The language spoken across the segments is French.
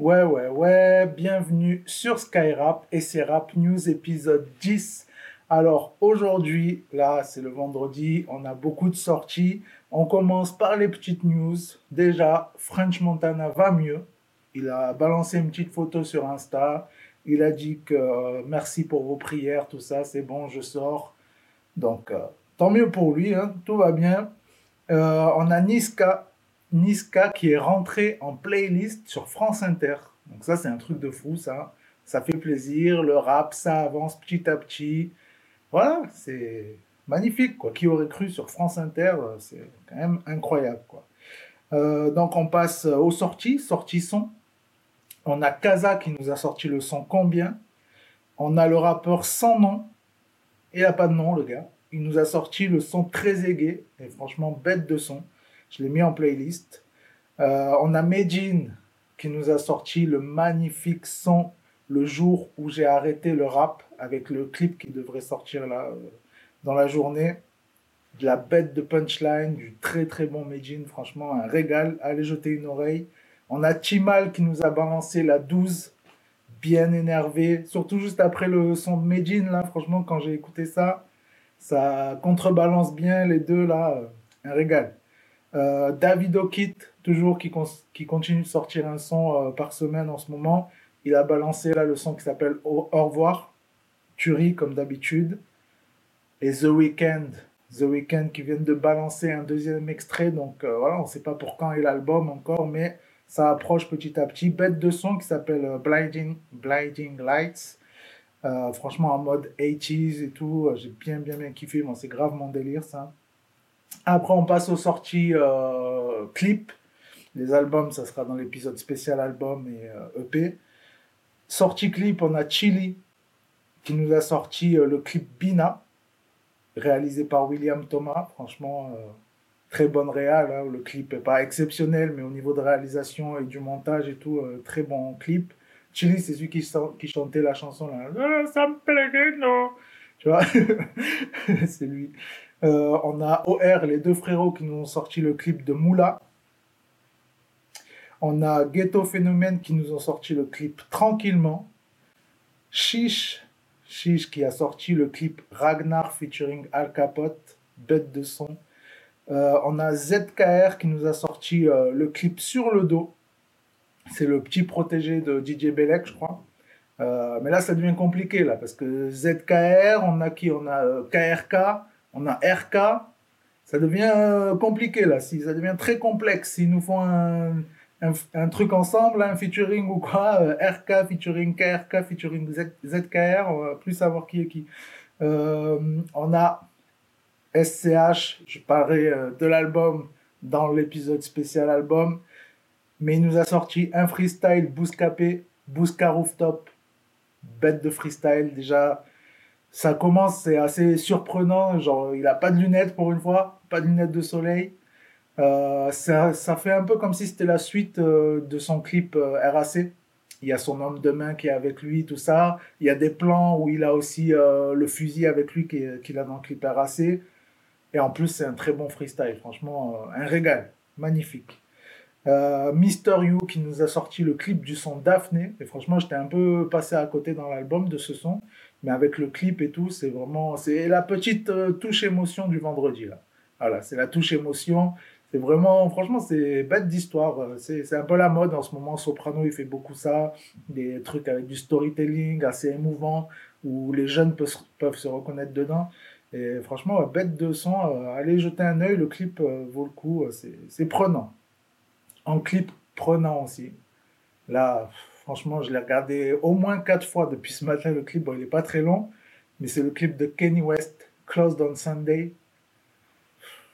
Ouais, ouais, ouais, bienvenue sur Skyrap et c'est Rap News épisode 10. Alors aujourd'hui, là c'est le vendredi, on a beaucoup de sorties. On commence par les petites news. Déjà, French Montana va mieux. Il a balancé une petite photo sur Insta. Il a dit que euh, merci pour vos prières, tout ça, c'est bon, je sors. Donc, euh, tant mieux pour lui, hein, tout va bien. Euh, on a Niska, Niska qui est rentré en playlist sur France Inter. Donc ça, c'est un truc de fou, ça. Ça fait plaisir. Le rap, ça avance petit à petit. Voilà, c'est magnifique, quoi. Qui aurait cru sur France Inter C'est quand même incroyable, quoi. donc on passe aux sorties, sorties son. On a Kaza qui nous a sorti le son Combien. On a le rappeur Sans Nom. Il n'a pas de nom, le gars. Il nous a sorti le son très aigué. Et franchement, bête de son. Je l'ai mis en playlist. Euh, on a Medjin qui nous a sorti le magnifique son le jour où j'ai arrêté le rap avec le clip qui devrait sortir là euh, dans la journée. De la bête de punchline, du très très bon Medjin, franchement un régal. Allez jeter une oreille. On a Timal qui nous a balancé la 12, bien énervé, surtout juste après le son de Medjin, là, franchement, quand j'ai écouté ça, ça contrebalance bien les deux, là, euh, un régal. Euh, David O'Kit, toujours qui, continue de sortir un son euh, par semaine en ce moment, il a balancé là le son qui s'appelle Au, revoir, Tuerie comme d'habitude, et The Weeknd, The Weeknd qui vient de balancer un deuxième extrait, donc voilà, on ne sait pas pour quand est l'album encore, mais ça approche petit à petit. Bête de son qui s'appelle euh, Blinding, Blinding Lights. Euh, franchement, en mode 80s et tout, euh, j'ai bien, bien, bien kiffé. C'est grave mon délire, ça. Après, on passe aux sorties euh, clips. Les albums, ça sera dans l'épisode spécial album et EP. E Sortie clip, on a Chili qui nous a sorti le clip Bina, réalisé par William Thomas. Franchement, très bonne réal. Hein. Le clip est pas exceptionnel, mais au niveau de réalisation et du montage et tout, euh, très bon clip. Chili, c'est celui qui, qui, chantait la chanson là. Ah, San Pellegrino. Tu vois, c'est lui. Euh, on a OR, les deux frérots qui nous ont sorti le clip de Moula. On a Ghetto Phénomène qui nous ont sorti le clip Tranquillement. Chiche, Chiche qui a sorti le clip Ragnar featuring Al Capote, bête de son. Euh, on a ZKR qui nous a sorti euh, le clip sur le dos. C'est le petit protégé de DJ Belek, je crois. Mais là, ça devient compliqué, là, parce que ZKR, on a qui? On a KRK, on a RK. Ça devient compliqué, là. Ça devient très complexe. S'ils nous font un, truc ensemble, un featuring ou quoi, RK featuring KRK featuring ZKR, on va plus savoir qui est qui. on a SCH, je parlerai euh, de l'album dans l'épisode spécial album, mais il nous a sorti un freestyle Bouscapé, Bousca Rooftop, bête de freestyle déjà. Ça commence, c'est assez surprenant, genre il a pas de lunettes pour une fois, pas de lunettes de soleil. Euh, ça, ça, fait un peu comme si c'était la suite euh, de son clip RAC. Il y a son homme de main qui est avec lui, tout ça. Il y a des plans où il a aussi le fusil avec lui qu'il a dans le clip RAC. Et en plus, c'est un très bon freestyle. Franchement, euh, un régal. Magnifique. Euh, Mister You qui nous a sorti le clip du son Daphné. Et franchement, j'étais un peu passé à côté dans l'album de ce son. Mais avec le clip et tout, c'est vraiment. C'est la petite euh, touche émotion du vendredi. là. Voilà, c'est la touche émotion. C'est vraiment. Franchement, c'est bête d'histoire. C'est un peu la mode en ce moment. Soprano, il fait beaucoup ça. Des trucs avec du storytelling assez émouvant où les jeunes peuvent, peuvent se reconnaître dedans. Et franchement, bête de son, euh, allez jeter un œil, le clip euh, vaut le coup, euh, c'est prenant. En clip prenant aussi. Là, franchement, je l'ai regardé au moins quatre fois depuis ce matin, le clip. Bon, il n'est pas très long, mais c'est le clip de Kenny West, Closed on Sunday.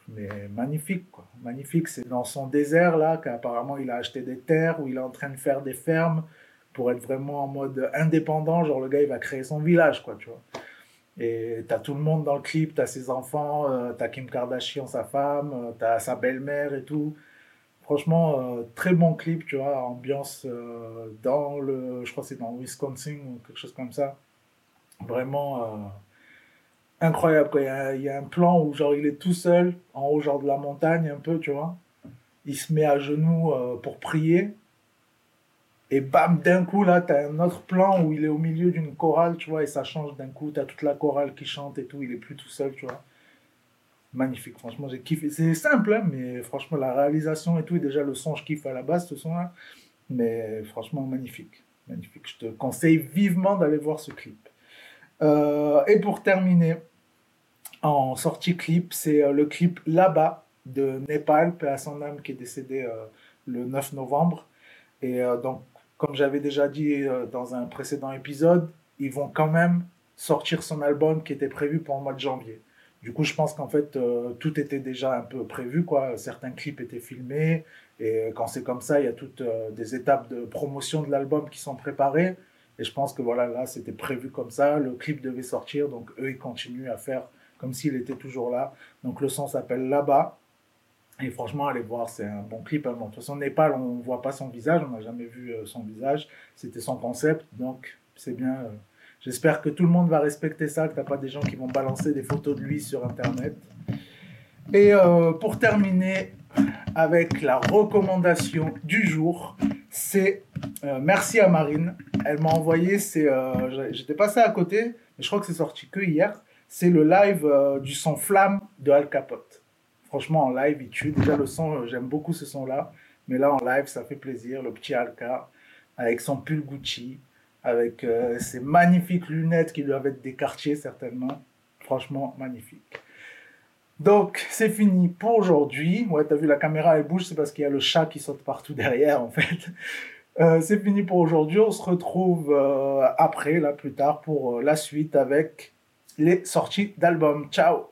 Mais magnifique, quoi. Magnifique, c'est dans son désert, là, qu'apparemment il a acheté des terres, où il est en train de faire des fermes pour être vraiment en mode indépendant. Genre, le gars, il va créer son village, quoi, tu vois. Et t'as tout le monde dans le clip, t'as ses enfants, euh, t'as Kim Kardashian, sa femme, euh, t'as sa belle-mère et tout. Franchement, euh, très bon clip, tu vois, ambiance dans le, je crois c'est dans Wisconsin ou quelque chose comme ça. Vraiment incroyable, quoi. Il y, a, il y, a, un plan où, genre, il est tout seul, en haut, genre, de la montagne, un peu, tu vois. Il se met à genoux pour prier. Et bam, d'un coup, là, tu as un autre plan où il est au milieu d'une chorale, tu vois, et ça change d'un coup. Tu as toute la chorale qui chante et tout, il est plus tout seul, tu vois. Magnifique, franchement, j'ai kiffé. C'est simple, hein, mais franchement, la réalisation et tout, et déjà le son, je kiffe à la base, ce son-là. Mais franchement, magnifique. Magnifique. Je te conseille vivement d'aller voir ce clip. Euh, et pour terminer, en sortie clip, c'est euh, le clip Là-bas de Népal, paix son âme, qui est décédé euh, le 9 novembre. Et donc, comme j'avais déjà dit dans un précédent épisode, ils vont quand même sortir son album qui était prévu pour le mois de janvier. Du coup, je pense qu'en fait, tout était déjà un peu prévu. Quoi. Certains clips étaient filmés. Et quand c'est comme ça, il y a toutes des étapes de promotion de l'album qui sont préparées. Et je pense que voilà, là, c'était prévu comme ça. Le clip devait sortir, donc eux, ils continuent à faire comme s'il était toujours là. Donc le son s'appelle Là-bas. Et franchement, allez voir, c'est un bon clip. Hein. de toute façon, Népal, on ne voit pas son visage, on n'a jamais vu euh, son visage. C'était son concept, donc c'est bien. Euh. J'espère que tout le monde va respecter ça, que tu n'as pas des gens qui vont balancer des photos de lui sur Internet. Et euh, pour terminer avec la recommandation du jour, c'est merci à Marine. Elle m'a envoyé, c'est, j'étais passé à côté, mais je crois que c'est sorti que hier c'est le live euh, du son Flamme de Al Capote. Franchement, en live, il tue. Déjà, le son, euh, j'aime beaucoup ce son-là. Mais là, en live, ça fait plaisir. Le petit Alka, avec son pull Gucci, avec euh, ses magnifiques lunettes qui doivent être des quartiers, certainement. Franchement, magnifique. Donc, c'est fini pour aujourd'hui. Ouais, t'as vu, la caméra, elle bouge, c'est parce qu'il y a le chat qui saute partout derrière, en fait. c'est fini pour aujourd'hui. On se retrouve après, là, plus tard, pour la suite avec les sorties d'albums. Ciao